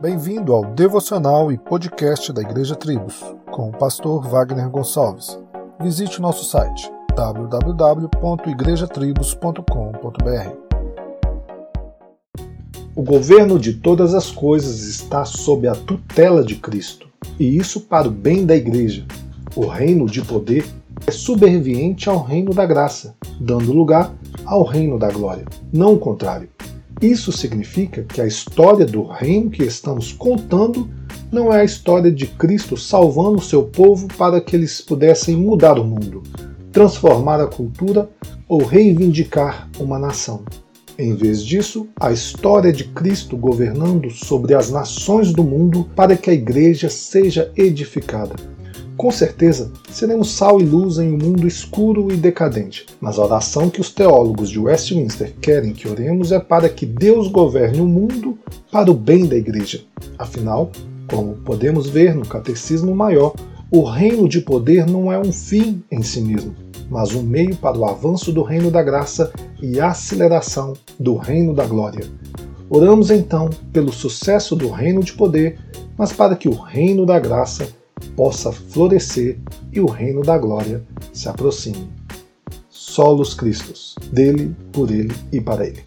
Bem-vindo ao devocional e podcast da Igreja Tribos, com o pastor Wagner Gonçalves. Visite o nosso site www.igrejatribos.com.br. O governo de todas as coisas está sob a tutela de Cristo, e isso para o bem da Igreja. O reino de poder é subserviente ao reino da graça, dando lugar ao reino da glória, não o contrário. Isso significa que a história do reino que estamos contando não é a história de Cristo salvando o seu povo para que eles pudessem mudar o mundo, transformar a cultura ou reivindicar uma nação. Em vez disso, a história de Cristo governando sobre as nações do mundo para que a igreja seja edificada. Com certeza, seremos sal e luz em um mundo escuro e decadente, mas a oração que os teólogos de Westminster querem que oremos é para que Deus governe o mundo para o bem da igreja. Afinal, como podemos ver no Catecismo Maior, o reino de poder não é um fim em si mesmo, mas um meio para o avanço do reino da graça e aceleração do reino da glória. Oramos então pelo sucesso do reino de poder, mas para que o reino da graça possa florescer e o reino da glória se aproxime. Solos Cristos, dele, por ele e para ele.